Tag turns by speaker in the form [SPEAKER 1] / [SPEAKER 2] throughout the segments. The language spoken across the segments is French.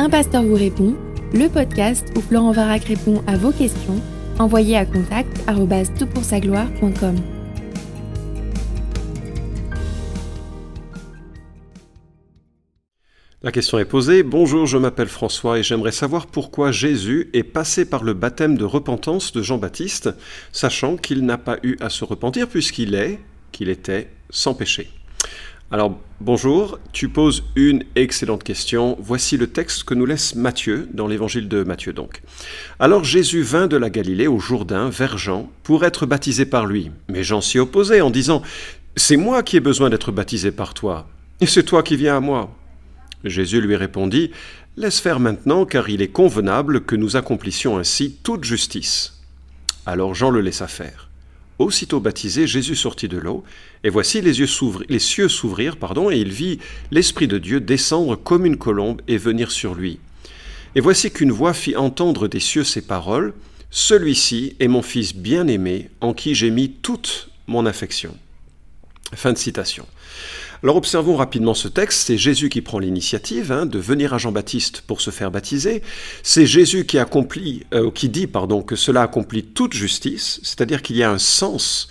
[SPEAKER 1] Un pasteur vous répond, le podcast où Florent Varac répond à vos questions, envoyez à contact gloire.com
[SPEAKER 2] La question est posée. Bonjour, je m'appelle François et j'aimerais savoir pourquoi Jésus est passé par le baptême de repentance de Jean-Baptiste, sachant qu'il n'a pas eu à se repentir puisqu'il est, qu'il était sans péché. Alors, bonjour, tu poses une excellente question. Voici le texte que nous laisse Matthieu, dans l'évangile de Matthieu donc. Alors Jésus vint de la Galilée au Jourdain vers Jean pour être baptisé par lui. Mais Jean s'y opposait en disant C'est moi qui ai besoin d'être baptisé par toi, et c'est toi qui viens à moi. Jésus lui répondit, Laisse faire maintenant, car il est convenable que nous accomplissions ainsi toute justice. Alors Jean le laissa faire. Aussitôt baptisé, Jésus sortit de l'eau, et voici les, les cieux s'ouvrirent, pardon, et il vit l'Esprit de Dieu descendre comme une colombe et venir sur lui. Et voici qu'une voix fit entendre des cieux ces paroles, Celui-ci est mon Fils bien-aimé, en qui j'ai mis toute mon affection. Fin de citation. Alors observons rapidement ce texte. C'est Jésus qui prend l'initiative hein, de venir à Jean-Baptiste pour se faire baptiser. C'est Jésus qui accomplit, euh, qui dit pardon que cela accomplit toute justice, c'est-à-dire qu'il y a un sens,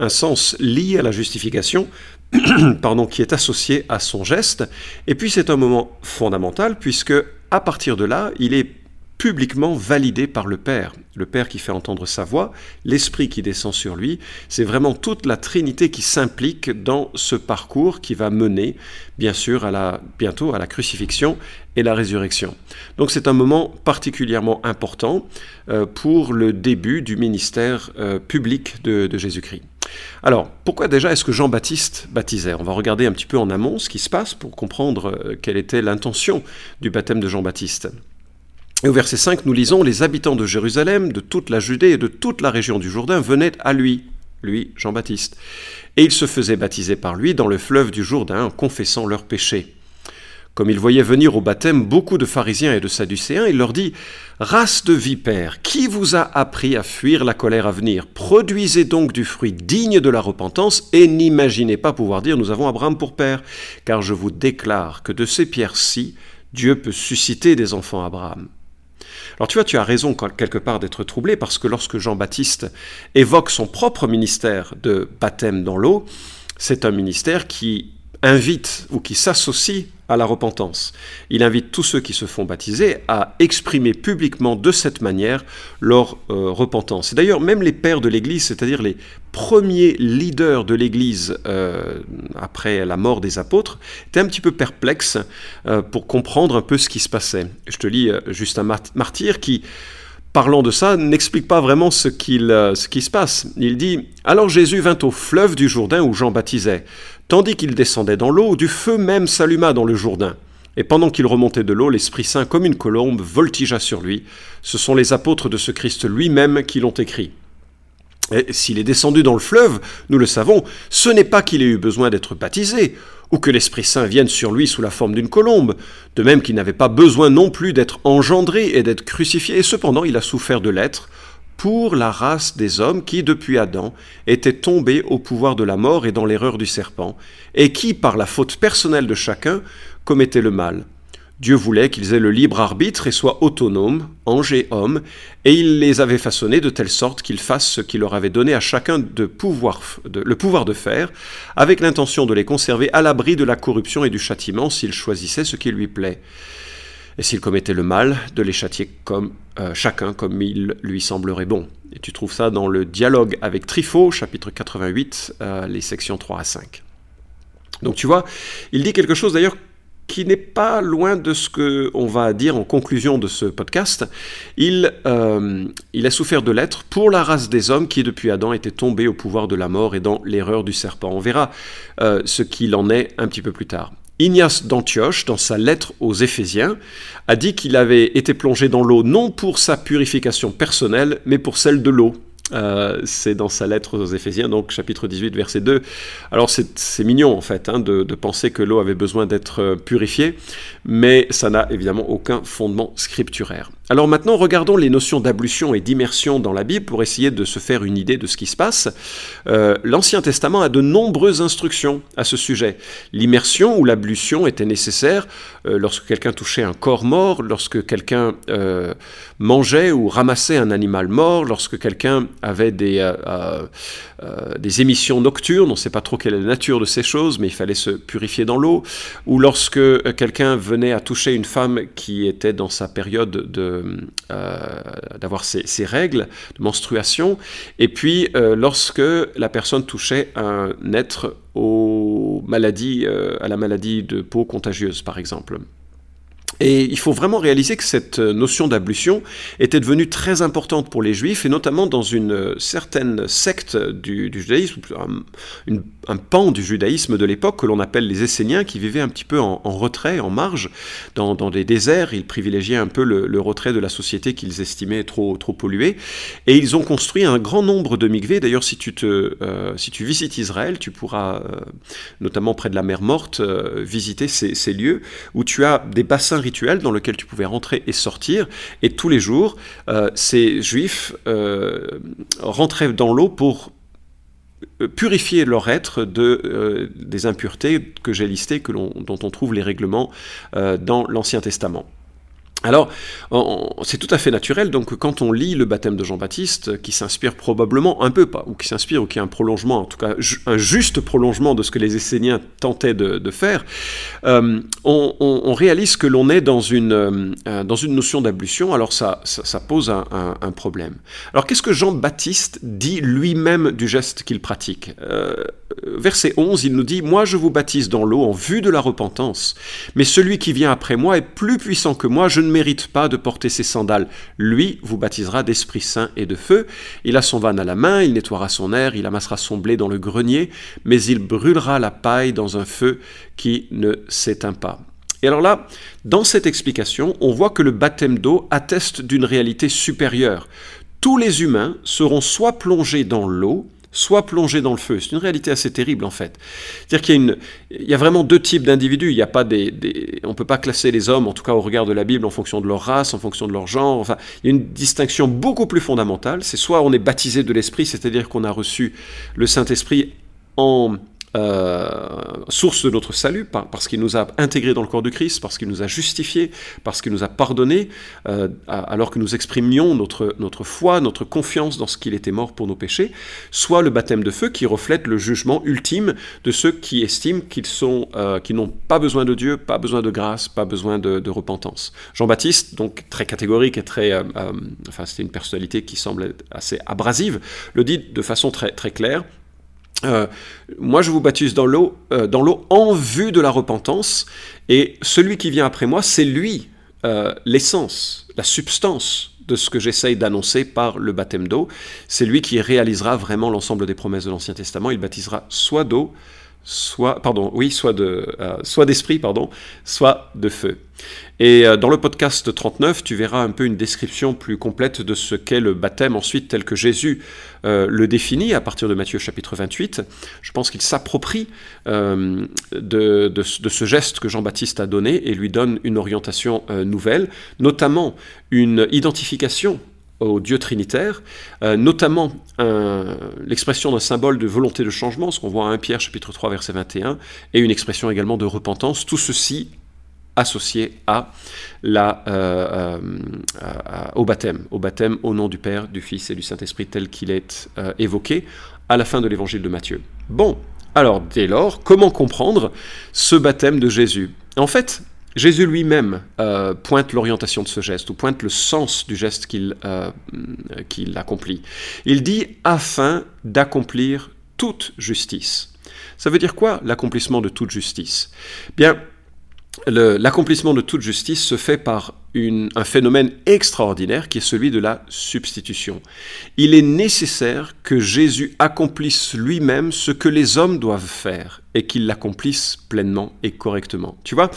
[SPEAKER 2] un sens lié à la justification, pardon, qui est associé à son geste. Et puis c'est un moment fondamental puisque à partir de là, il est publiquement validé par le Père. Le Père qui fait entendre sa voix, l'Esprit qui descend sur lui. C'est vraiment toute la Trinité qui s'implique dans ce parcours qui va mener, bien sûr, à la, bientôt à la crucifixion et la résurrection. Donc c'est un moment particulièrement important euh, pour le début du ministère euh, public de, Jésus-Christ. Alors, pourquoi déjà est-ce que Jean-Baptiste baptisait? On va regarder un petit peu en amont ce qui se passe pour comprendre euh, quelle était l'intention du baptême de Jean-Baptiste. Et au verset 5, nous lisons Les habitants de Jérusalem, de toute la Judée et de toute la région du Jourdain venaient à lui, lui, Jean-Baptiste. Et ils se faisaient baptiser par lui dans le fleuve du Jourdain en confessant leurs péchés. Comme il voyait venir au baptême beaucoup de pharisiens et de sadducéens, il leur dit Race de vipères, qui vous a appris à fuir la colère à venir? Produisez donc du fruit digne de la repentance et n'imaginez pas pouvoir dire Nous avons Abraham pour père, car je vous déclare que de ces pierres-ci, Dieu peut susciter des enfants Abraham. Alors tu vois, tu as raison quelque part d'être troublé parce que lorsque Jean-Baptiste évoque son propre ministère de baptême dans l'eau, c'est un ministère qui invite ou qui s'associe à la repentance. Il invite tous ceux qui se font baptiser à exprimer publiquement de cette manière leur euh, repentance. Et d'ailleurs, même les pères de l'Église, c'est-à-dire les premiers leaders de l'Église euh, après la mort des apôtres, étaient un petit peu perplexes euh, pour comprendre un peu ce qui se passait. Je te lis juste un martyr qui parlant de ça, n'explique pas vraiment ce, ce qui se passe. Il dit Alors Jésus vint au fleuve du Jourdain où Jean baptisait. Tandis qu'il descendait dans l'eau, du feu même s'alluma dans le Jourdain. Et pendant qu'il remontait de l'eau, l'Esprit Saint, comme une colombe, voltigea sur lui. Ce sont les apôtres de ce Christ lui-même qui l'ont écrit. Et s'il est descendu dans le fleuve, nous le savons, ce n'est pas qu'il ait eu besoin d'être baptisé, ou que l'Esprit Saint vienne sur lui sous la forme d'une colombe, de même qu'il n'avait pas besoin non plus d'être engendré et d'être crucifié, et cependant il a souffert de l'être, pour la race des hommes qui, depuis Adam, étaient tombés au pouvoir de la mort et dans l'erreur du serpent, et qui, par la faute personnelle de chacun, commettaient le mal. Dieu voulait qu'ils aient le libre arbitre et soient autonomes, anges et hommes, et il les avait façonnés de telle sorte qu'ils fassent ce qu'il leur avait donné à chacun le pouvoir de faire, avec l'intention de les conserver à l'abri de la corruption et du châtiment s'ils choisissaient ce qui lui plaît et s'il commettait le mal, de les châtier comme euh, chacun comme il lui semblerait bon. Et tu trouves ça dans le dialogue avec Trifo, chapitre 88, euh, les sections 3 à 5. Donc tu vois, il dit quelque chose d'ailleurs qui n'est pas loin de ce qu'on va dire en conclusion de ce podcast. Il, euh, a souffert de l'être pour la race des hommes qui, depuis Adam, était tombée au pouvoir de la mort et dans l'erreur du serpent. On verra ce qu'il en est un petit peu plus tard. Ignace d'Antioche, dans sa lettre aux Éphésiens, a dit qu'il avait été plongé dans l'eau non pour sa purification personnelle, mais pour celle de l'eau. Euh, c'est dans sa lettre aux Éphésiens, donc chapitre 18, verset 2. Alors c'est mignon en fait hein, de, penser que l'eau avait besoin d'être purifiée, mais ça n'a évidemment aucun fondement scripturaire. Alors maintenant, regardons les notions d'ablution et d'immersion dans la Bible pour essayer de se faire une idée de ce qui se passe. Euh, L'Ancien Testament a de nombreuses instructions à ce sujet. L'immersion ou l'ablution était nécessaire euh, lorsque quelqu'un touchait un corps mort, lorsque quelqu'un euh, mangeait ou ramassait un animal mort, lorsque quelqu'un avait des, des émissions nocturnes, on ne sait pas trop quelle est la nature de ces choses, mais il fallait se purifier dans l'eau, ou lorsque quelqu'un venait à toucher une femme qui était dans sa période de euh, d'avoir ces, règles de menstruation, et puis euh, lorsque la personne touchait un être aux maladies, euh, à la maladie de peau contagieuse, par exemple. Et il faut vraiment réaliser que cette notion d'ablution était devenue très importante pour les juifs, et notamment dans une certaine secte du, judaïsme, un, pan du judaïsme de l'époque que l'on appelle les Esséniens, qui vivaient un petit peu en, retrait, en marge, dans, des déserts. Ils privilégiaient un peu le, retrait de la société qu'ils estimaient trop, trop polluée. Et ils ont construit un grand nombre de mikvés. D'ailleurs, si, tu euh, si tu visites Israël, tu pourras, euh, notamment près de la mer Morte, euh, visiter ces lieux où tu as des bassins rituel dans lequel tu pouvais rentrer et sortir. Et tous les jours, euh, ces juifs euh, rentraient dans l'eau pour euh, purifier leur être de, des impuretés que j'ai listées, dont on trouve les règlements dans l'Ancien Testament. Alors, c'est tout à fait naturel, donc quand on lit le baptême de Jean-Baptiste, qui s'inspire probablement un peu, pas, ou qui s'inspire, ou qui est un prolongement, en tout cas un juste prolongement de ce que les Esséniens tentaient de, faire, euh, on, réalise que l'on est dans une, euh, dans une notion d'ablution, alors ça, pose un, problème. Alors qu'est-ce que Jean-Baptiste dit lui-même du geste qu'il pratique? Euh, Verset 11, il nous dit, Moi je vous baptise dans l'eau en vue de la repentance, mais celui qui vient après moi est plus puissant que moi, je mérite pas de porter ses sandales. Lui vous baptisera d'Esprit Saint et de feu. Il a son van à la main, il nettoiera son air, il amassera son blé dans le grenier, mais il brûlera la paille dans un feu qui ne s'éteint pas. Et alors là, dans cette explication, on voit que le baptême d'eau atteste d'une réalité supérieure. Tous les humains seront soit plongés dans l'eau, soit plongé dans le feu. C'est une réalité assez terrible en fait. C'est-à-dire qu'il y, a il y a vraiment deux types d'individus. Il y a pas des, on ne peut pas classer les hommes, en tout cas au regard de la Bible, en fonction de leur race, en fonction de leur genre. Enfin, il y a une distinction beaucoup plus fondamentale. C'est soit on est baptisé de l'Esprit, c'est-à-dire qu'on a reçu le Saint-Esprit en euh, source de notre salut, parce qu'il nous a intégrés dans le corps de Christ, parce qu'il nous a justifiés, parce qu'il nous a pardonnés, euh, alors que nous exprimions notre, notre foi, notre confiance dans ce qu'il était mort pour nos péchés, soit le baptême de feu qui reflète le jugement ultime de ceux qui estiment qu'ils sont, euh, n'ont pas besoin de Dieu, pas besoin de grâce, pas besoin de, de repentance. Jean-Baptiste, donc très catégorique et très, enfin c'était une personnalité qui semble assez abrasive, le dit de façon très, très claire. Euh, moi, je vous baptise dans l'eau, euh, dans l'eau en vue de la repentance, et celui qui vient après moi, c'est lui, euh, l'essence, la substance de ce que j'essaye d'annoncer par le baptême d'eau. C'est lui qui réalisera vraiment l'ensemble des promesses de l'Ancien Testament. Il baptisera soit d'eau, soit, pardon, oui, soit de, euh, soit d'esprit, pardon, soit de feu. Et euh, dans le podcast 39, tu verras un peu une description plus complète de ce qu'est le baptême ensuite tel que Jésus euh, le définit à partir de Matthieu chapitre 28. Je pense qu'il s'approprie de, de, de, ce geste que Jean-Baptiste a donné et lui donne une orientation nouvelle, notamment une identification au Dieu trinitaire, euh, notamment l'expression d'un symbole de volonté de changement, ce qu'on voit à 1 Pierre chapitre 3 verset 21, et une expression également de repentance, tout ceci associé à la, euh, euh, au baptême, au baptême au nom du Père, du Fils et du Saint-Esprit tel qu'il est évoqué à la fin de l'évangile de Matthieu. Bon, alors dès lors, comment comprendre ce baptême de Jésus? En fait, Jésus lui-même euh, pointe l'orientation de ce geste, ou pointe le sens du geste euh, qu'il accomplit. Il dit afin d'accomplir toute justice. Ça veut dire quoi l'accomplissement de toute justice? Bien, l'accomplissement de toute justice se fait par un phénomène extraordinaire qui est celui de la substitution. Il est nécessaire que Jésus accomplisse lui-même ce que les hommes doivent faire et qu'il l'accomplisse pleinement et correctement. Tu vois,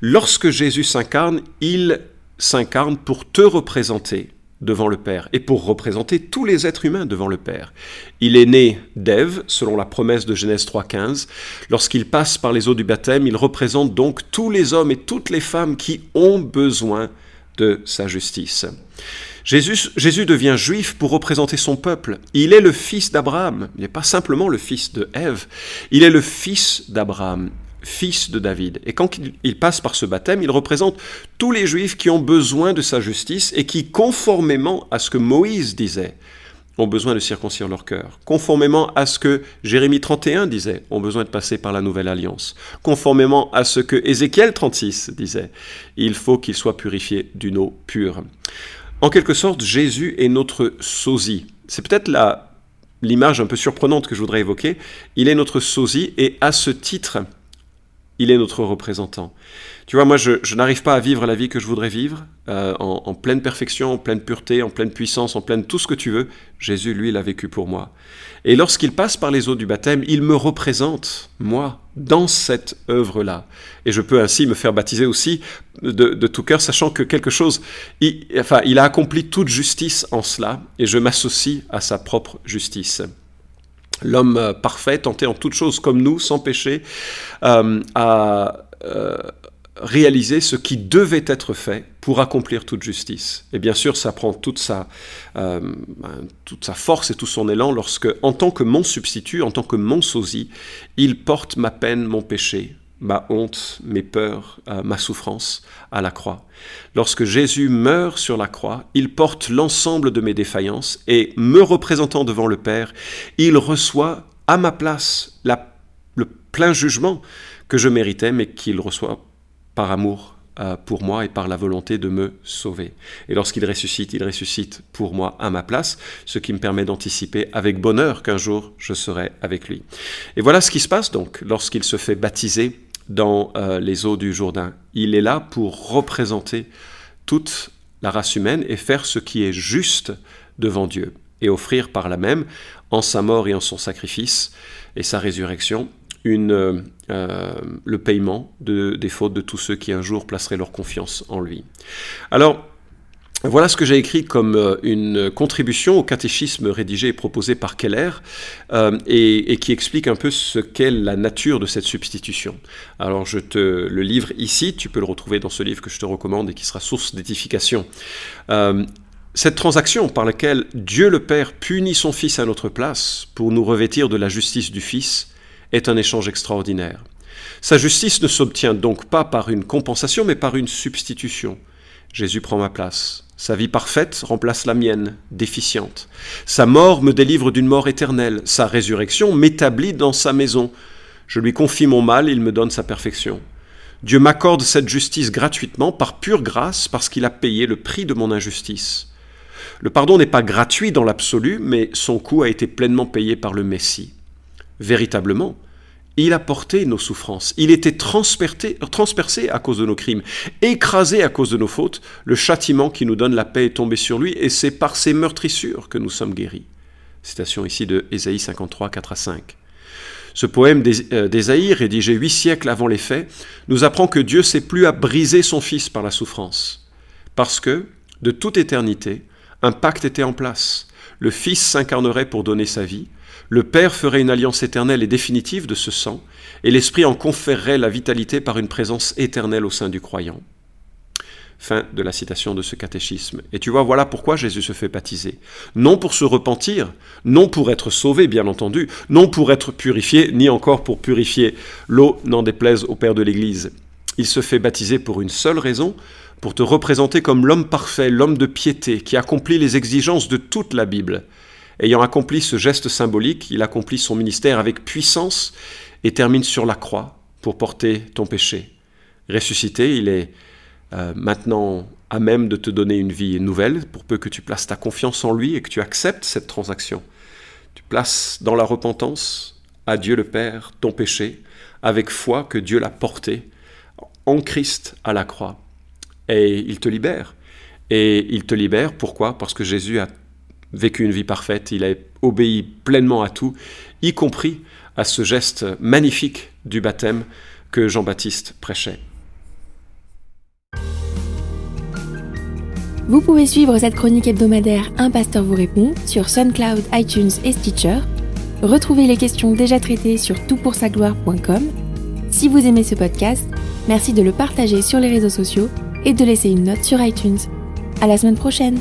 [SPEAKER 2] lorsque Jésus s'incarne, il s'incarne pour te représenter devant le Père et pour représenter tous les êtres humains devant le Père. Il est né d'Ève, selon la promesse de Genèse 3.15. Lorsqu'il passe par les eaux du baptême, il représente donc tous les hommes et toutes les femmes qui ont besoin de sa justice. Jésus, devient juif pour représenter son peuple. Il est le fils d'Abraham. Il n'est pas simplement le fils de Ève. Il est le fils d'Abraham, fils de David. Et quand il passe par ce baptême, il représente tous les juifs qui ont besoin de sa justice et qui, conformément à ce que Moïse disait, ont besoin de circoncire leur cœur. Conformément à ce que Jérémie 31 disait, ont besoin de passer par la nouvelle alliance. Conformément à ce que Ézéchiel 36 disait, il faut qu'ils soient purifiés d'une eau pure. En quelque sorte, Jésus est notre sosie. C'est peut-être l'image un peu surprenante que je voudrais évoquer. Il est notre sosie et à ce titre, il est notre représentant. Tu vois, moi, je, n'arrive pas à vivre la vie que je voudrais vivre, euh, en, pleine perfection, en pleine pureté, en pleine puissance, en pleine tout ce que tu veux. Jésus, lui, l'a vécu pour moi. Et lorsqu'il passe par les eaux du baptême, il me représente, moi, dans cette œuvre-là. Et je peux ainsi me faire baptiser aussi de, tout cœur, sachant que quelque chose, enfin, il a accompli toute justice en cela, et je m'associe à sa propre justice. L'homme euh, parfait, tenté en toutes choses comme nous, sans péché, euh, a euh, réalisé ce qui devait être fait pour accomplir toute justice. Et bien sûr, ça prend toute sa, ben, toute sa force et tout son élan lorsque, en tant que mon substitut, en tant que mon sosie, il porte ma peine, mon péché, ma honte, mes peurs, euh, ma souffrance à la croix. Lorsque Jésus meurt sur la croix, il porte l'ensemble de mes défaillances et, me représentant devant le Père, il reçoit à ma place le plein jugement que je méritais, mais qu'il reçoit par amour euh, pour moi et par la volonté de me sauver. Et lorsqu'il ressuscite, il ressuscite pour moi à ma place, ce qui me permet d'anticiper avec bonheur qu'un jour je serai avec lui. Et voilà ce qui se passe donc lorsqu'il se fait baptiser dans euh, les eaux du Jourdain. Il est là pour représenter toute la race humaine et faire ce qui est juste devant Dieu et offrir par là même, en sa mort et en son sacrifice et sa résurrection, une, euh, le paiement de, des fautes de tous ceux qui un jour placeraient leur confiance en lui. Alors, voilà ce que j'ai écrit comme euh, une contribution au catéchisme rédigé et proposé par Keller euh, et, qui explique un peu ce qu'est la nature de cette substitution. Alors je te le livre ici, tu peux le retrouver dans ce livre que je te recommande et qui sera source d'édification. Euh, cette transaction par laquelle Dieu le Père punit son Fils à notre place pour nous revêtir de la justice du Fils est un échange extraordinaire. Sa justice ne s'obtient donc pas par une compensation mais par une substitution. Jésus prend ma place. Sa vie parfaite remplace la mienne, déficiente. Sa mort me délivre d'une mort éternelle. Sa résurrection m'établit dans sa maison. Je lui confie mon mal, il me donne sa perfection. Dieu m'accorde cette justice gratuitement, par pure grâce, parce qu'il a payé le prix de mon injustice. Le pardon n'est pas gratuit dans l'absolu, mais son coût a été pleinement payé par le Messie. Véritablement, il a porté nos souffrances. Il était transpercé à cause de nos crimes, écrasé à cause de nos fautes. Le châtiment qui nous donne la paix est tombé sur lui, et c'est par ses meurtrissures que nous sommes guéris. Citation ici de Ésaïe 53, 4 à 5. Ce poème euh, d'Ésaïe, rédigé huit siècles avant les faits, nous apprend que Dieu s'est plus à briser son Fils par la souffrance, parce que, de toute éternité, un pacte était en place. Le Fils s'incarnerait pour donner sa vie, le Père ferait une alliance éternelle et définitive de ce sang, et l'Esprit en conférerait la vitalité par une présence éternelle au sein du croyant. Fin de la citation de ce catéchisme. Et tu vois, voilà pourquoi Jésus se fait baptiser. Non pour se repentir, non pour être sauvé, bien entendu, non pour être purifié, ni encore pour purifier l'eau, n'en déplaise au Père de l'Église. Il se fait baptiser pour une seule raison, pour te représenter comme l'homme parfait, l'homme de piété, qui accomplit les exigences de toute la Bible, Ayant accompli ce geste symbolique, il accomplit son ministère avec puissance et termine sur la croix pour porter ton péché. Ressuscité, il est euh, maintenant à même de te donner une vie nouvelle, pour peu que tu places ta confiance en lui et que tu acceptes cette transaction. Tu places dans la repentance à Dieu le Père ton péché, avec foi que Dieu l'a porté en Christ à la croix. Et il te libère. Et il te libère, pourquoi? Parce que Jésus a vécu une vie parfaite, il a obéi pleinement à tout, y compris à ce geste magnifique du baptême que Jean-Baptiste prêchait.
[SPEAKER 1] Vous pouvez suivre cette chronique hebdomadaire Un pasteur vous répond sur SoundCloud, iTunes et Stitcher. Retrouvez les questions déjà traitées sur toutpoursagloire.com. Si vous aimez ce podcast, merci de le partager sur les réseaux sociaux et de laisser une note sur iTunes. À la semaine prochaine!